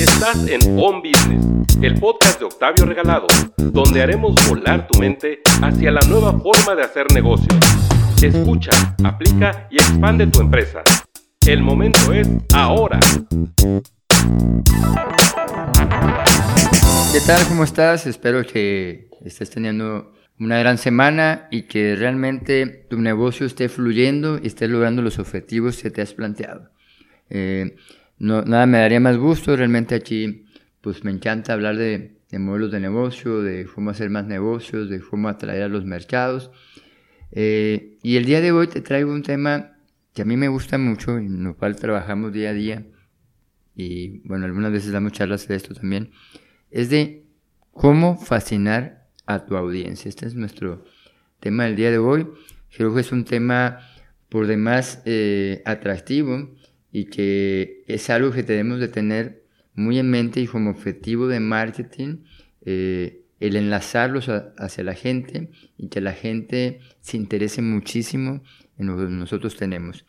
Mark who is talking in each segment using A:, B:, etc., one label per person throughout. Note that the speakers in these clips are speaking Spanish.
A: Estás en On Business, el podcast de Octavio Regalado, donde haremos volar tu mente hacia la nueva forma de hacer negocios. Escucha, aplica y expande tu empresa. El momento es ahora.
B: ¿Qué tal? ¿Cómo estás? Espero que estés teniendo una gran semana y que realmente tu negocio esté fluyendo y estés logrando los objetivos que te has planteado. Eh, no, nada me daría más gusto, realmente aquí pues me encanta hablar de, modelos de negocio, de cómo hacer más negocios, de cómo atraer a los mercados. Eh, y el día de hoy te traigo un tema que a mí me gusta mucho, en lo cual trabajamos día a día, y bueno, algunas veces damos charlas de esto también, es de cómo fascinar a tu audiencia. Este es nuestro tema del día de hoy. Creo que es un tema por demás eh, atractivo y que es algo que tenemos de tener muy en mente y como objetivo de marketing, eh, el enlazarlos hacia la gente y que la gente se interese muchísimo en lo que nosotros tenemos.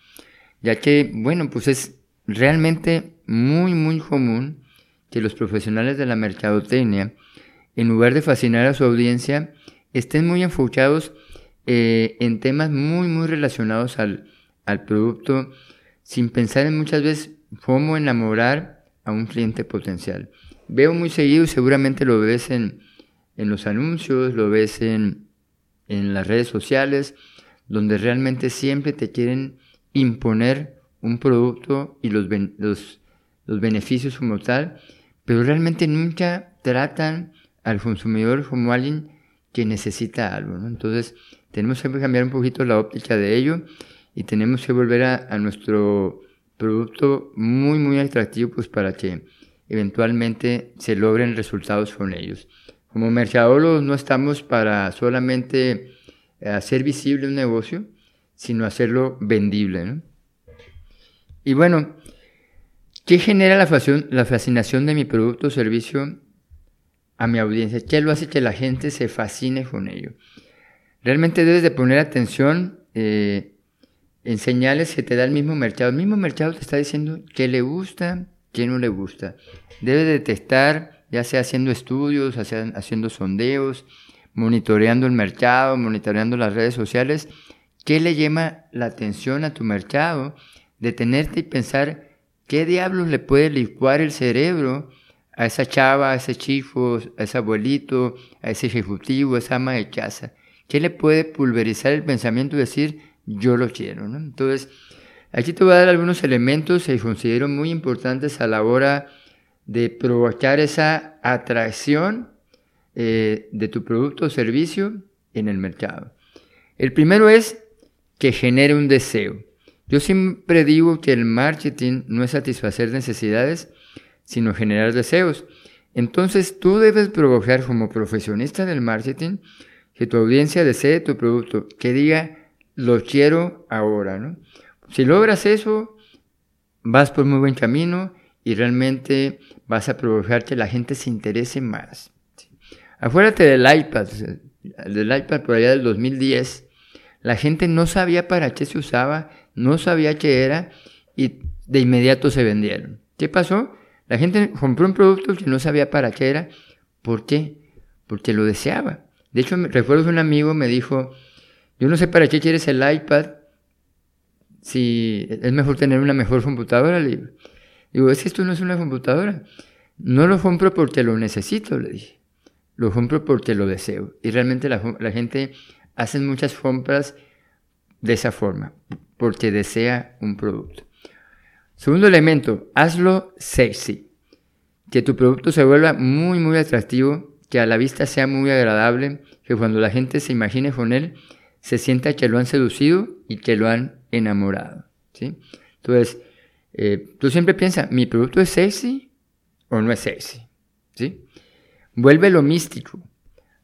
B: Ya que, bueno, pues es realmente muy, muy común que los profesionales de la mercadotecnia, en lugar de fascinar a su audiencia, estén muy enfocados eh, en temas muy, muy relacionados al, al producto sin pensar en muchas veces cómo enamorar a un cliente potencial. Veo muy seguido, seguramente lo ves en, los anuncios, lo ves en, las redes sociales, donde realmente siempre te quieren imponer un producto y los, los, los beneficios como tal, pero realmente nunca tratan al consumidor como alguien que necesita algo. Entonces, tenemos que cambiar un poquito la óptica de ello y tenemos que volver a, nuestro producto muy, muy atractivo pues para que eventualmente se logren resultados con ellos. Como mercadólogos no estamos para solamente hacer visible un negocio, sino hacerlo vendible. Y bueno, ¿qué genera la, la fascinación de mi producto o servicio a mi audiencia? ¿Qué lo hace que la gente se fascine con ello? Realmente debes de poner atención eh, en señales que te da el mismo mercado. El mismo mercado te está diciendo qué le gusta, qué no le gusta. Debe detectar, ya sea haciendo estudios, haciendo sondeos, monitoreando el mercado, monitoreando las redes sociales, qué le llama la atención a tu mercado, detenerte y pensar qué diablos le puede licuar el cerebro a esa chava, a ese chico, a ese abuelito, a ese ejecutivo, a esa ama de casa. ¿Qué le puede pulverizar el pensamiento y decir, yo lo quiero. Entonces, aquí te voy a dar algunos elementos que considero muy importantes a la hora de provocar esa atracción eh, de tu producto o servicio en el mercado. El primero es que genere un deseo. Yo siempre digo que el marketing no es satisfacer necesidades, sino generar deseos. Entonces tú debes provocar como profesionista del marketing que tu audiencia desee tu producto, que diga, lo quiero ahora, ¿no? Si logras eso, vas por muy buen camino y realmente vas a provocar que la gente se interese más. Afuérate del iPad, del iPad por allá del 2010, la gente no sabía para qué se usaba, no sabía qué era y de inmediato se vendieron. ¿Qué pasó? La gente compró un producto que no sabía para qué era. ¿Por qué? Porque lo deseaba. De hecho, recuerdo que un amigo me dijo, yo no sé para qué quieres el iPad si es mejor tener una mejor computadora. Le digo, es que esto no es una computadora. No lo compro porque lo necesito, le dije. Lo compro porque lo deseo. Y realmente la, gente hace muchas compras de esa forma, porque desea un producto. Segundo elemento, hazlo sexy. Que tu producto se vuelva muy, muy atractivo, que a la vista sea muy agradable, que cuando la gente se imagine con él, se sienta que lo han seducido y que lo han enamorado. ¿sí? Entonces, eh, tú siempre piensas, ¿mi producto es sexy o no es sexy? ¿sí? lo místico.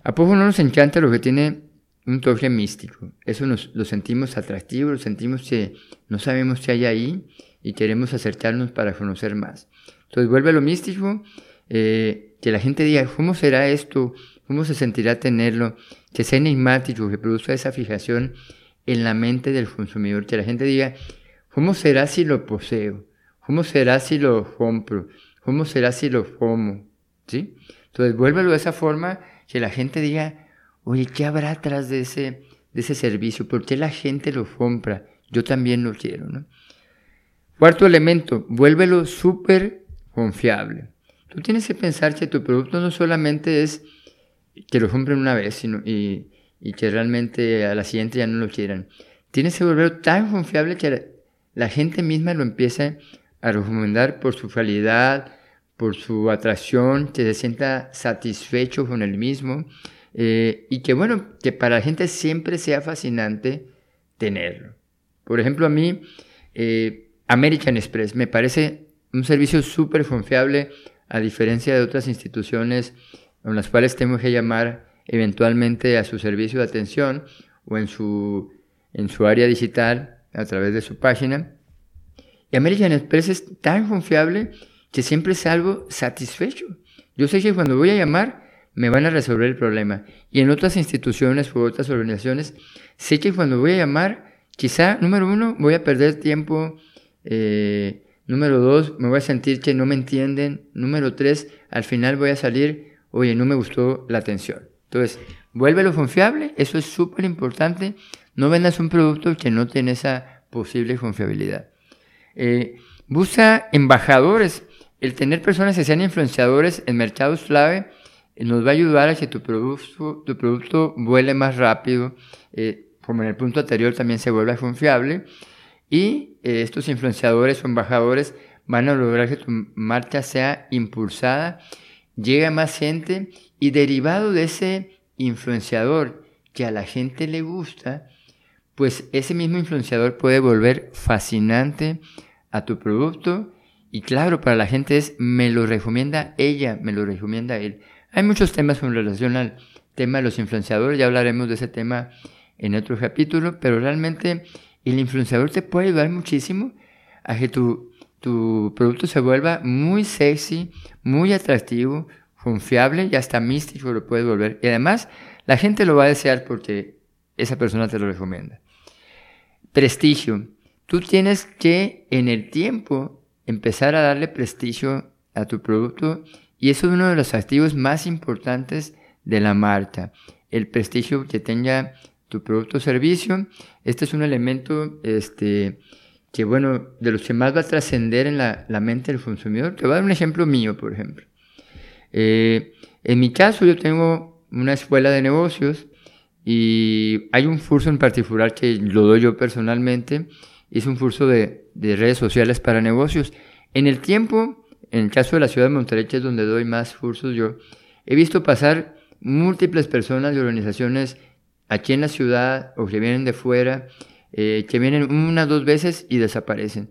B: ¿A poco no nos encanta lo que tiene un toque místico? Eso nos, lo sentimos atractivo, lo sentimos que no sabemos qué hay ahí y queremos acercarnos para conocer más. Entonces, vuelve lo místico, eh, que la gente diga, ¿cómo será esto? ¿Cómo se sentirá tenerlo? Que sea enigmático, que produzca esa fijación en la mente del consumidor, que la gente diga, ¿cómo será si lo poseo? ¿Cómo será si lo compro? ¿Cómo será si lo como? ¿Sí? Entonces, vuélvelo de esa forma que la gente diga, oye, ¿qué habrá atrás de ese, de ese servicio? ¿Por qué la gente lo compra? Yo también lo quiero, ¿no? Cuarto elemento, vuélvelo súper confiable. Tú tienes que pensar que tu producto no solamente es que lo compren una vez sino, y, y que realmente a la siguiente ya no lo quieran. Tienes que volverlo tan confiable que la gente misma lo empiece a recomendar por su calidad, por su atracción, que se sienta satisfecho con el mismo eh, y que bueno, que para la gente siempre sea fascinante tenerlo. Por ejemplo, a mí eh, American Express me parece un servicio súper confiable a diferencia de otras instituciones en las cuales tengo que llamar eventualmente a su servicio de atención o en su, en su área digital a través de su página. Y American Express es tan confiable que siempre salgo satisfecho. Yo sé que cuando voy a llamar me van a resolver el problema. Y en otras instituciones u otras organizaciones, sé que cuando voy a llamar, quizá, número uno, voy a perder tiempo. Eh, número dos, me voy a sentir que no me entienden. Número tres, al final voy a salir, oye, no me gustó la atención. Entonces, vuélvelo confiable, eso es súper importante. No vendas un producto que no tiene esa posible confiabilidad. Eh, busca embajadores el tener personas que sean influenciadores en mercados clave eh, nos va a ayudar a que tu producto, tu producto vuele más rápido, eh, como en el punto anterior también se vuelva confiable, y eh, estos influenciadores o embajadores van a lograr que tu marcha sea impulsada, llegue a más gente y derivado de ese influenciador que a la gente le gusta, pues ese mismo influenciador puede volver fascinante a tu producto y claro, para la gente es, me lo recomienda ella, me lo recomienda él. Hay muchos temas con relación al tema de los influenciadores, ya hablaremos de ese tema en otro capítulo, pero realmente el influenciador te puede ayudar muchísimo a que tu, tu producto se vuelva muy sexy, muy atractivo, confiable y hasta místico lo puedes volver. Y además, la gente lo va a desear porque esa persona te lo recomienda. Prestigio. Tú tienes que en el tiempo empezar a darle prestigio a tu producto y eso es uno de los activos más importantes de la marca, el prestigio que tenga tu producto o servicio. Este es un elemento este, que, bueno, de los que más va a trascender en la, mente del consumidor. Te voy a dar un ejemplo mío, por ejemplo. Eh, en mi caso, yo tengo una escuela de negocios y hay un curso en particular que lo doy yo personalmente hice un curso de, de, redes sociales para negocios. En el tiempo, en el caso de la ciudad de Monterrey, que es donde doy más cursos yo, he visto pasar múltiples personas y organizaciones aquí en la ciudad o que vienen de fuera, eh, que vienen una o dos veces y desaparecen.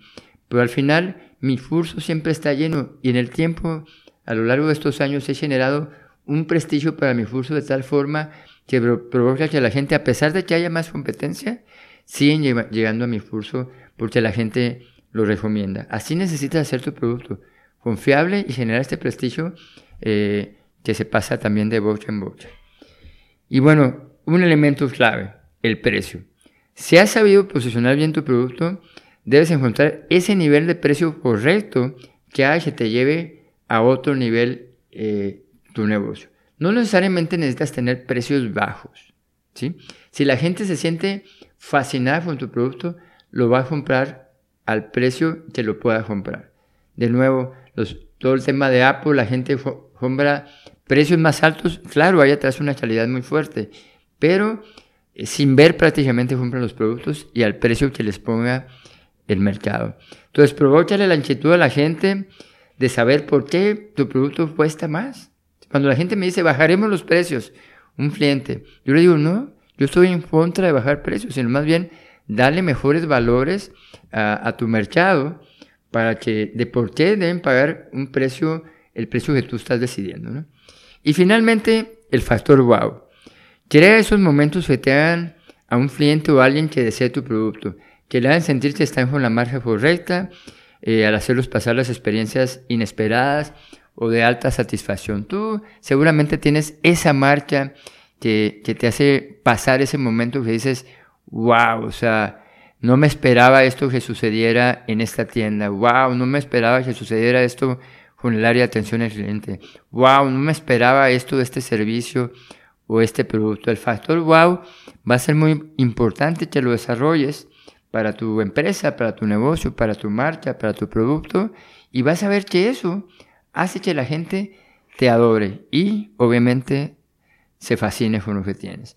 B: Pero al final mi curso siempre está lleno y en el tiempo, a lo largo de estos años, he generado un prestigio para mi curso de tal forma que provoca que la gente, a pesar de que haya más competencia, siguen llegando a mi curso porque la gente lo recomienda. Así necesitas hacer tu producto confiable y generar este prestigio eh, que se pasa también de boca en boca. Y bueno, un elemento clave, el precio. Si has sabido posicionar bien tu producto, debes encontrar ese nivel de precio correcto que haga te lleve a otro nivel eh, tu negocio. No necesariamente necesitas tener precios bajos. ¿sí? Si la gente se siente fascinada con tu producto, lo va a comprar al precio que lo pueda comprar. De nuevo, todo el tema de Apple, la gente compra precios más altos, claro, hay atrás una calidad muy fuerte, pero sin ver prácticamente compran los productos y al precio que les ponga el mercado. Entonces, provócale la inquietud a la gente de saber por qué tu producto cuesta más. Cuando la gente me dice, bajaremos los precios, un cliente, yo le digo, no, yo estoy en contra de bajar precios, sino más bien darle mejores valores a, tu mercado para que de por qué deben pagar un precio, el precio que tú estás decidiendo. Y finalmente, el factor wow. Crea esos momentos que te hagan a un cliente o a alguien que desee tu producto, que le hagan sentir que están con la marca correcta, eh, al hacerlos pasar las experiencias inesperadas o de alta satisfacción. Tú seguramente tienes esa marca que, te hace pasar ese momento que dices, wow, o sea, no me esperaba esto que sucediera en esta tienda, wow, no me esperaba que sucediera esto con el área de atención al cliente. Wow, no me esperaba esto de este servicio o este producto. El factor wow va a ser muy importante que lo desarrolles para tu empresa, para tu negocio, para tu marca, para tu producto y vas a ver que eso hace que la gente te adore y obviamente se fascine con lo que tienes.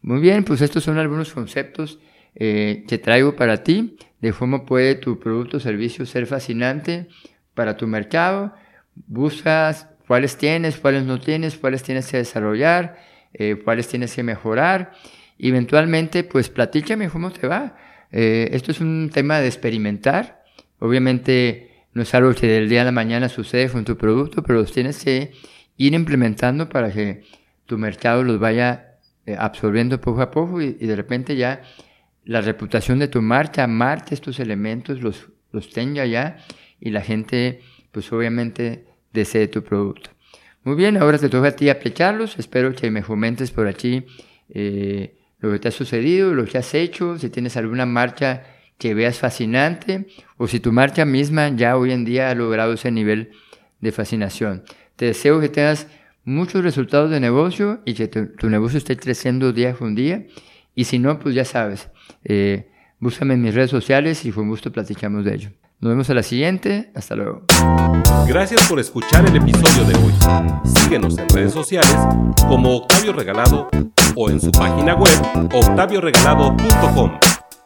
B: Muy bien, pues estos son algunos conceptos eh, que traigo para ti de cómo puede tu producto o servicio ser fascinante para tu mercado. Buscas cuáles tienes, cuáles no tienes, cuáles tienes que desarrollar, eh, cuáles tienes que mejorar. Eventualmente, pues platícame cómo te va. Eh, esto es un tema de experimentar. Obviamente no es algo que del día a la mañana sucede con tu producto, pero los tienes que ir implementando para que tu mercado los vaya eh, absorbiendo poco a poco y, de repente ya la reputación de tu marca marca estos elementos, los, los tenga ya y la gente pues obviamente desee tu producto. Muy bien, ahora te toca a ti aplicarlos. Espero que me comentes por aquí eh, lo que te ha sucedido, lo que has hecho, si tienes alguna marcha que veas fascinante o si tu marcha misma ya hoy en día ha logrado ese nivel de fascinación. Te deseo que tengas muchos resultados de negocio y que tu, negocio esté creciendo día con día. Y si no, pues ya sabes, eh, búscame en mis redes sociales y con gusto platicamos de ello. Nos vemos a la siguiente. Hasta luego.
A: Gracias por escuchar el episodio de hoy. Síguenos en redes sociales como Octavio Regalado o en su página web octavioregalado.com.